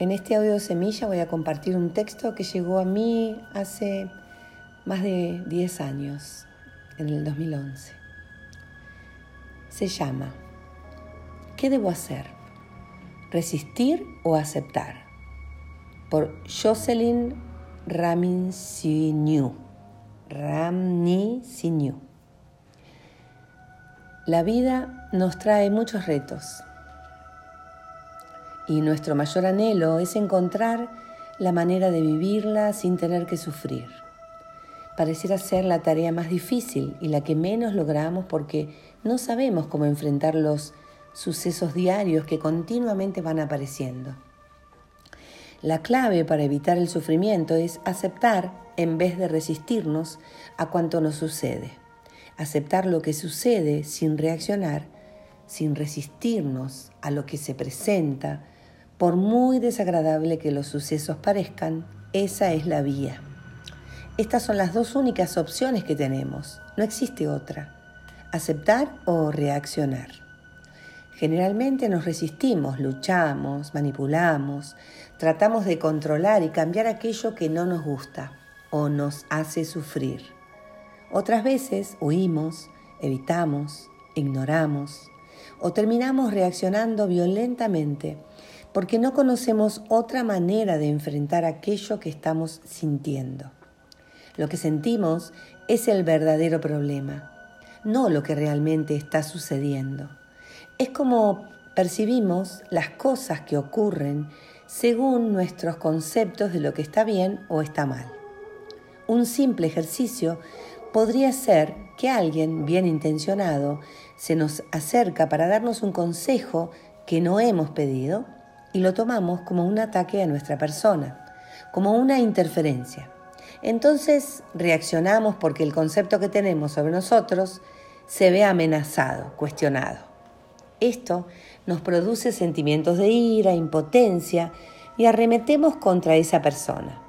En este audio semilla voy a compartir un texto que llegó a mí hace más de 10 años, en el 2011. Se llama ¿Qué debo hacer? ¿Resistir o aceptar? Por Jocelyn Ramin Ramni. La vida nos trae muchos retos y nuestro mayor anhelo es encontrar la manera de vivirla sin tener que sufrir. Pareciera ser la tarea más difícil y la que menos logramos porque no sabemos cómo enfrentar los sucesos diarios que continuamente van apareciendo. La clave para evitar el sufrimiento es aceptar en vez de resistirnos a cuanto nos sucede. Aceptar lo que sucede sin reaccionar, sin resistirnos a lo que se presenta, por muy desagradable que los sucesos parezcan, esa es la vía. Estas son las dos únicas opciones que tenemos, no existe otra, aceptar o reaccionar. Generalmente nos resistimos, luchamos, manipulamos, tratamos de controlar y cambiar aquello que no nos gusta o nos hace sufrir. Otras veces huimos, evitamos, ignoramos o terminamos reaccionando violentamente porque no conocemos otra manera de enfrentar aquello que estamos sintiendo. Lo que sentimos es el verdadero problema, no lo que realmente está sucediendo. Es como percibimos las cosas que ocurren según nuestros conceptos de lo que está bien o está mal. Un simple ejercicio podría ser que alguien bien intencionado se nos acerca para darnos un consejo que no hemos pedido y lo tomamos como un ataque a nuestra persona, como una interferencia. Entonces reaccionamos porque el concepto que tenemos sobre nosotros se ve amenazado, cuestionado. Esto nos produce sentimientos de ira, impotencia y arremetemos contra esa persona,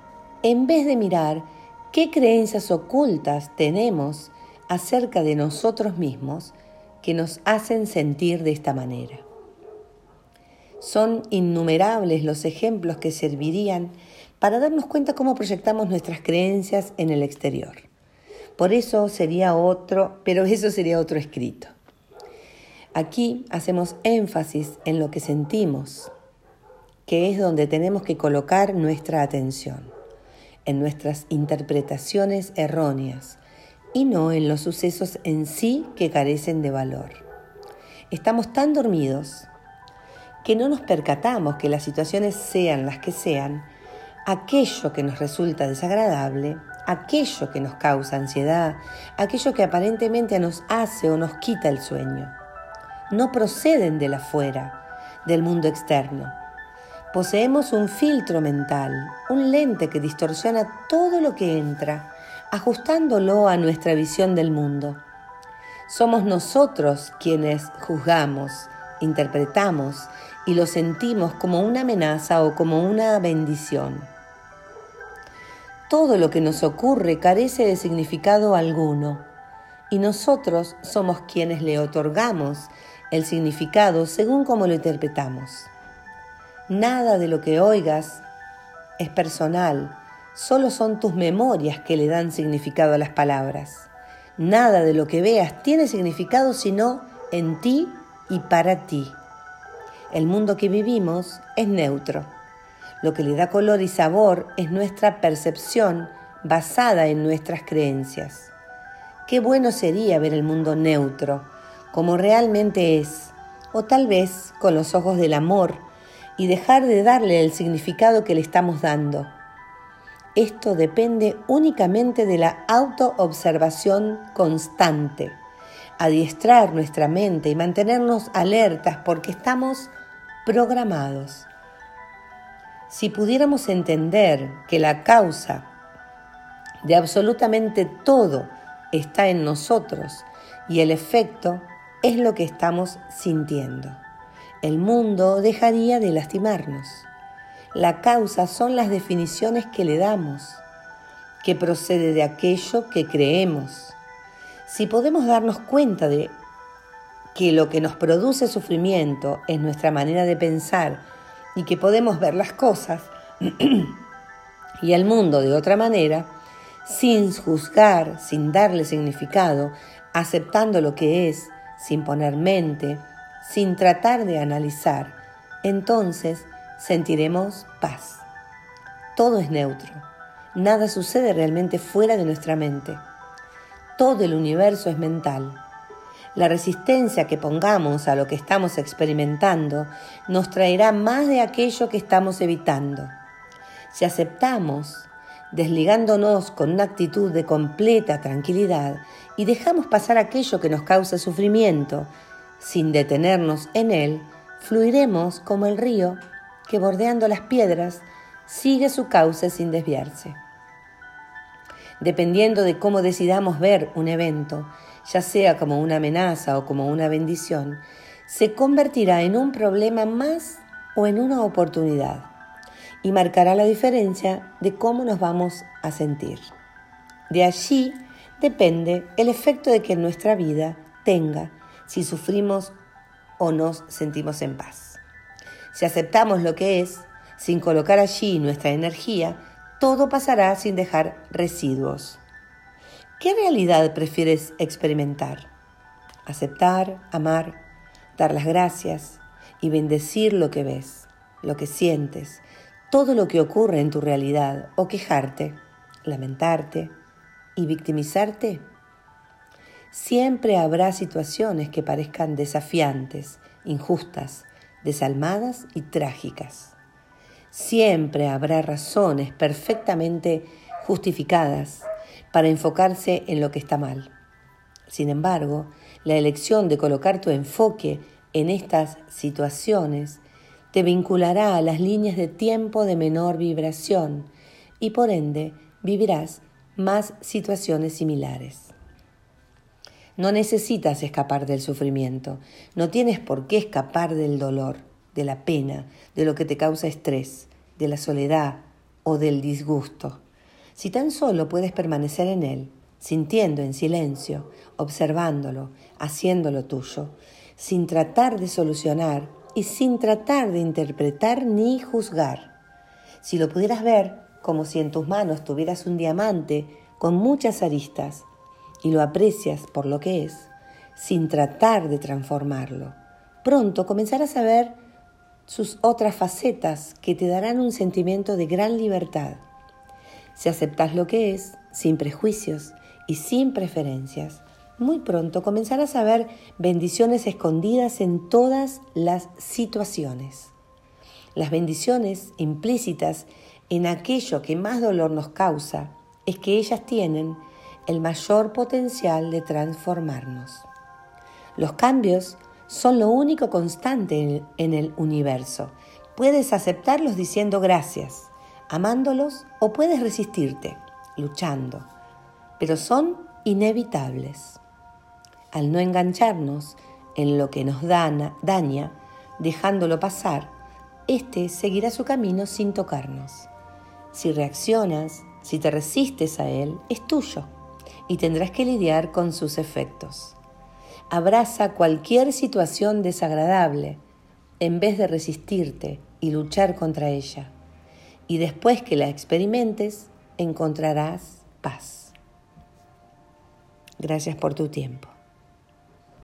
en vez de mirar qué creencias ocultas tenemos acerca de nosotros mismos que nos hacen sentir de esta manera. Son innumerables los ejemplos que servirían para darnos cuenta cómo proyectamos nuestras creencias en el exterior. Por eso sería otro, pero eso sería otro escrito. Aquí hacemos énfasis en lo que sentimos, que es donde tenemos que colocar nuestra atención, en nuestras interpretaciones erróneas y no en los sucesos en sí que carecen de valor. Estamos tan dormidos que no nos percatamos que las situaciones sean las que sean, aquello que nos resulta desagradable, aquello que nos causa ansiedad, aquello que aparentemente nos hace o nos quita el sueño, no proceden de la fuera, del mundo externo. Poseemos un filtro mental, un lente que distorsiona todo lo que entra, ajustándolo a nuestra visión del mundo. Somos nosotros quienes juzgamos, interpretamos y lo sentimos como una amenaza o como una bendición. Todo lo que nos ocurre carece de significado alguno y nosotros somos quienes le otorgamos el significado según como lo interpretamos. Nada de lo que oigas es personal, solo son tus memorias que le dan significado a las palabras. Nada de lo que veas tiene significado sino en ti y para ti. El mundo que vivimos es neutro. Lo que le da color y sabor es nuestra percepción basada en nuestras creencias. Qué bueno sería ver el mundo neutro, como realmente es, o tal vez con los ojos del amor, y dejar de darle el significado que le estamos dando. Esto depende únicamente de la autoobservación constante, adiestrar nuestra mente y mantenernos alertas porque estamos programados. Si pudiéramos entender que la causa de absolutamente todo está en nosotros y el efecto es lo que estamos sintiendo, el mundo dejaría de lastimarnos. La causa son las definiciones que le damos, que procede de aquello que creemos. Si podemos darnos cuenta de que lo que nos produce sufrimiento es nuestra manera de pensar y que podemos ver las cosas y el mundo de otra manera, sin juzgar, sin darle significado, aceptando lo que es, sin poner mente, sin tratar de analizar, entonces sentiremos paz. Todo es neutro. Nada sucede realmente fuera de nuestra mente. Todo el universo es mental. La resistencia que pongamos a lo que estamos experimentando nos traerá más de aquello que estamos evitando. Si aceptamos, desligándonos con una actitud de completa tranquilidad y dejamos pasar aquello que nos causa sufrimiento, sin detenernos en él, fluiremos como el río que bordeando las piedras sigue su cauce sin desviarse. Dependiendo de cómo decidamos ver un evento, ya sea como una amenaza o como una bendición, se convertirá en un problema más o en una oportunidad y marcará la diferencia de cómo nos vamos a sentir. De allí depende el efecto de que nuestra vida tenga si sufrimos o nos sentimos en paz. Si aceptamos lo que es, sin colocar allí nuestra energía, todo pasará sin dejar residuos. ¿Qué realidad prefieres experimentar? Aceptar, amar, dar las gracias y bendecir lo que ves, lo que sientes, todo lo que ocurre en tu realidad o quejarte, lamentarte y victimizarte? Siempre habrá situaciones que parezcan desafiantes, injustas, desalmadas y trágicas. Siempre habrá razones perfectamente justificadas para enfocarse en lo que está mal. Sin embargo, la elección de colocar tu enfoque en estas situaciones te vinculará a las líneas de tiempo de menor vibración y por ende vivirás más situaciones similares. No necesitas escapar del sufrimiento, no tienes por qué escapar del dolor, de la pena, de lo que te causa estrés, de la soledad o del disgusto. Si tan solo puedes permanecer en él, sintiendo en silencio, observándolo, haciéndolo tuyo, sin tratar de solucionar y sin tratar de interpretar ni juzgar. Si lo pudieras ver como si en tus manos tuvieras un diamante con muchas aristas y lo aprecias por lo que es, sin tratar de transformarlo, pronto comenzarás a ver sus otras facetas que te darán un sentimiento de gran libertad. Si aceptas lo que es, sin prejuicios y sin preferencias, muy pronto comenzarás a ver bendiciones escondidas en todas las situaciones. Las bendiciones implícitas en aquello que más dolor nos causa es que ellas tienen el mayor potencial de transformarnos. Los cambios son lo único constante en el universo. Puedes aceptarlos diciendo gracias, amándolos o puedes resistirte, luchando, pero son inevitables al no engancharnos en lo que nos daña, dejándolo pasar, éste seguirá su camino sin tocarnos. Si reaccionas, si te resistes a él, es tuyo y tendrás que lidiar con sus efectos. Abraza cualquier situación desagradable en vez de resistirte y luchar contra ella. Y después que la experimentes, encontrarás paz. Gracias por tu tiempo.